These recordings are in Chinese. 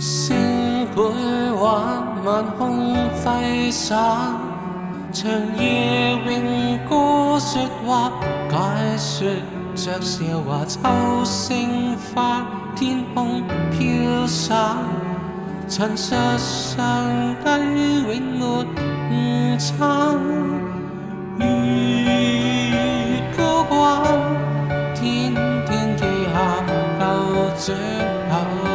星绘画晚空挥洒长夜咏歌说话解说着韶华秋声花天空飘洒尘世上低永没误差月高天天记下旧浆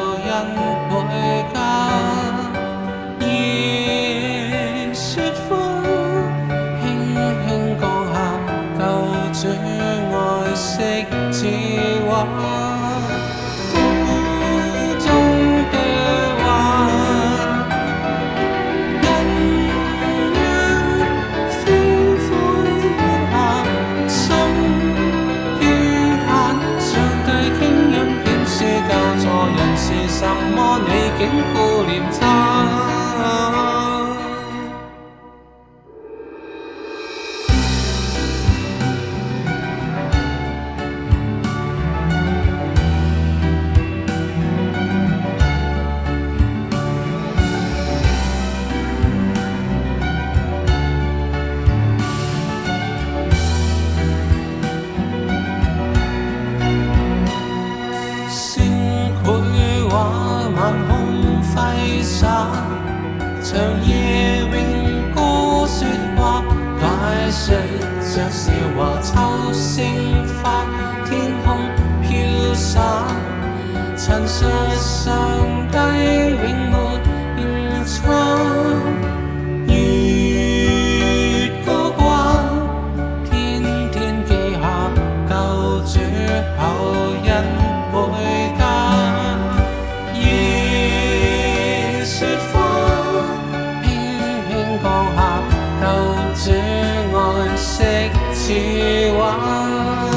夜雪花轻轻降下旧主爱惜字画什么？你竟长夜永歌说话解说着笑话秋声花天空飘洒尘世上帝永没希望。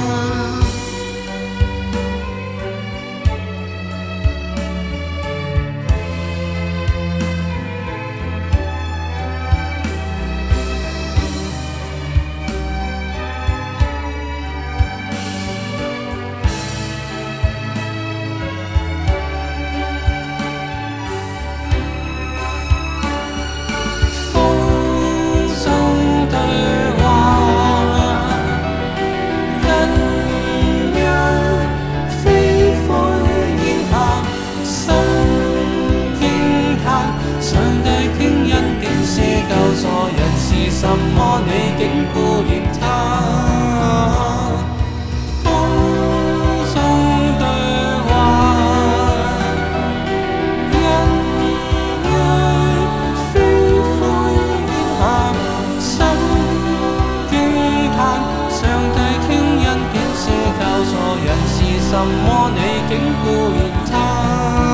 什么你竟顾念他